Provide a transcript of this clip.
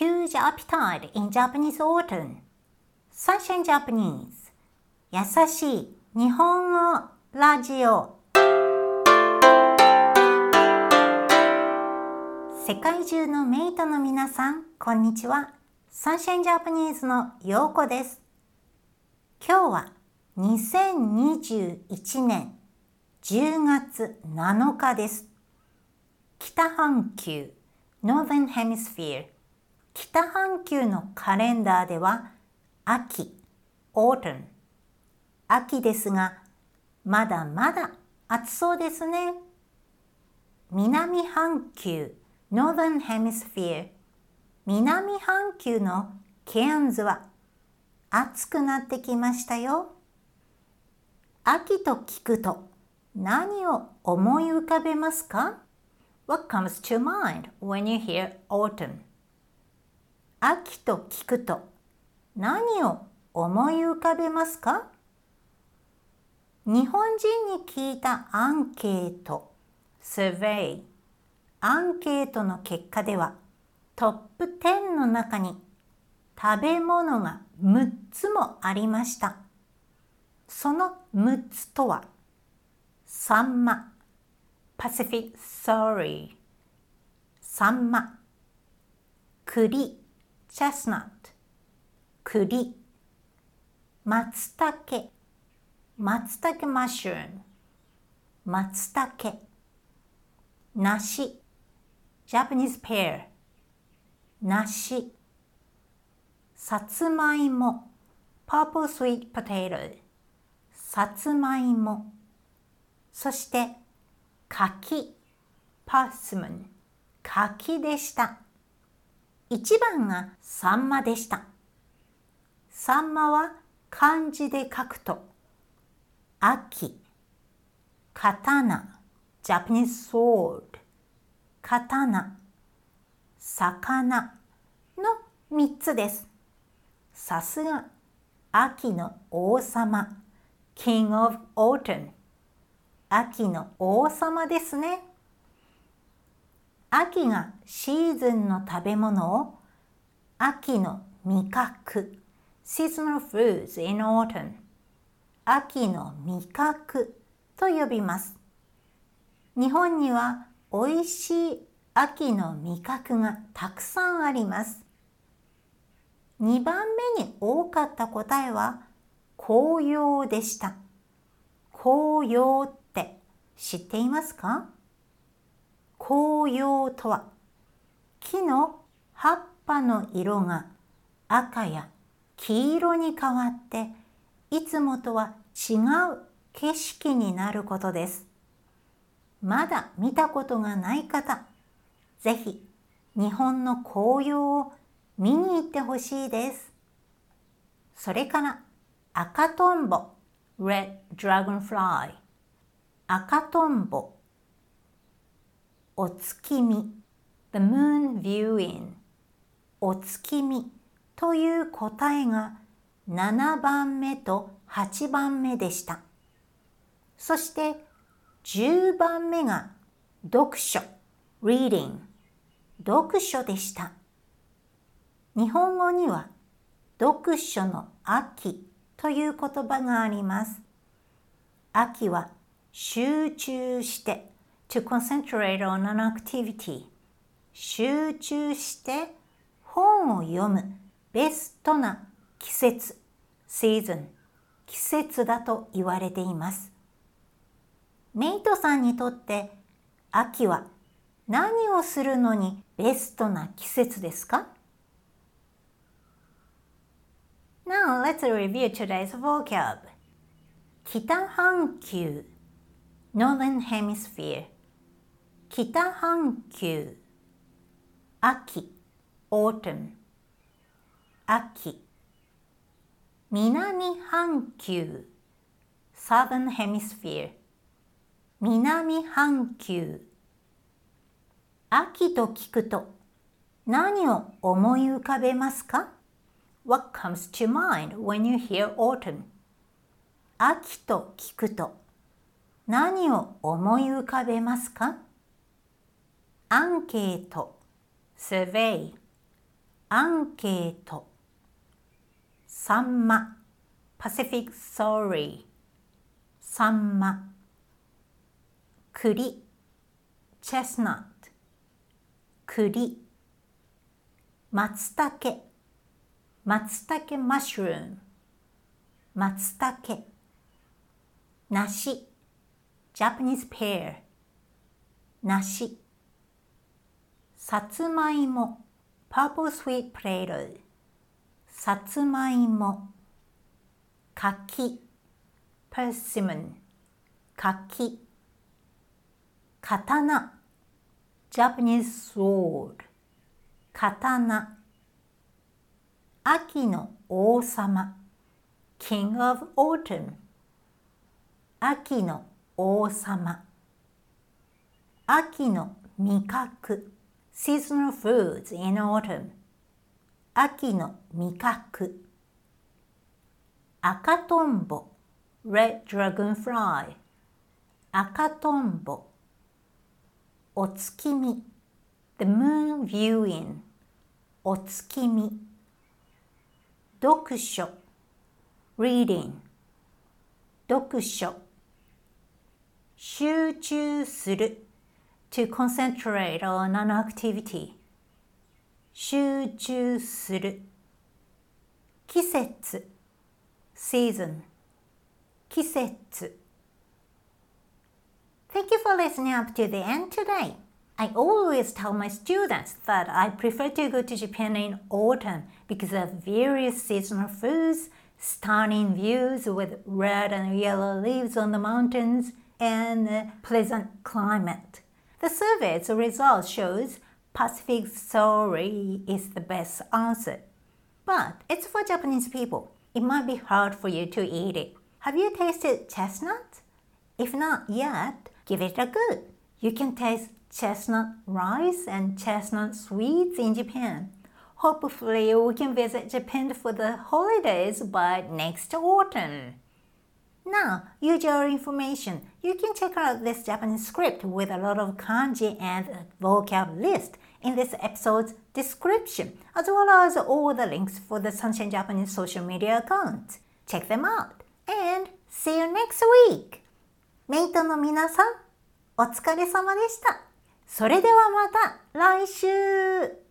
huge appetite in Japanese autumn. Sunshine Japanese 優しい日本語ラジオ世界中のメイトの皆さん、こんにちは。サンシャインジャパニーズのようこです。今日は2021年10月7日です。北半球 Northern Hemisphere 北半球のカレンダーでは秋 Autumn 秋ですがまだまだ暑そうですね。南半球 Northern Hemisphere 南半球のケアンズは暑くなってきましたよ。秋と聞くと何を思い浮かべますか？What comes to mind when you hear autumn? 秋と聞くと何を思い浮かべますか？日本人に聞いたアンケート survey アンケートの結果ではトップ10の中に食べ物が6つもありました。その6つとはサンマ。Pacific Sorry サンマ。栗。Chestnut 栗松茸松茸マッシュルーム松茸梨 Japanese pear 梨さつまいも Purple sweet potato さつまいもそして柿パースムン柿でした。一番がサンマでした。サンマは漢字で書くと秋刀 Japanese sword 刀魚の三つです。さすが秋の王様 King of Autumn 秋の王様ですね。秋がシーズンの食べ物を秋の味覚 seasonal foods in autumn 秋の味覚と呼びます。日本には美味しい秋の味覚がたくさんあります。2番目に多かった答えは紅葉でした。紅葉って知っていますか？紅葉とは木の葉っぱの色が赤や黄色に変わっていつもとは違う景色になることです。まだ見たことがない方、ぜひ日本の紅葉を見に行ってほしいです。それから赤とんぼ Red Dragonfly 赤とんぼお月見 The Moon Viewing お月見という答えが7番目と8番目でした。そして10番目が読書 Reading 読書でした。日本語には読書の秋という言葉があります。秋は集中して to concentrate on an activity 集中して本を読むベストな季節 season 季節だと言われていますメイトさんにとって秋は何をするのにベストな季節ですか Now let's review today's vocab 北半球 Northern Hemisphere 北半球秋 Autumn 秋南半球 Southern Hemisphere 南半球秋と聞くと何を思い浮かべますか ?What comes to mind when you hear autumn? 秋と聞くと何を思い浮かべますかアンケート survey アンケートサンマ Pacific Sorry サンマ栗 Chestnut 栗松茸松茸マッシュルーム松茸梨 Japanese pear 梨さつまいも Purple sweet potato さつまいも柿 persimmon 柿刀 Japanese sword 刀秋の王様 King of Autumn 秋の王様秋の味覚 Seasonal foods in autumn 秋の味覚赤とんぼ Red dragonfly 赤とんぼお月見 The moon viewing お月見読書 Reading 読書集中する to concentrate on an activity 集中する季節 season 季節 Thank you for listening up to the end today. I always tell my students that I prefer to go to Japan in autumn because of various seasonal foods, stunning views with red and yellow leaves on the mountains, and a pleasant climate. The survey's result shows Pacific Sorry is the best answer. But it's for Japanese people. It might be hard for you to eat it. Have you tasted chestnut? If not yet, give it a go. You can taste chestnut rice and chestnut sweets in Japan. Hopefully, we can visit Japan for the holidays by next autumn. Now, use your information. You can check out this Japanese script with a lot of kanji and vocab list in this episode's description, as well as all the links for the Sunshine Japanese social media accounts. Check them out. And see you next week! メイトの皆さん、お疲れ様でした。それではまた来週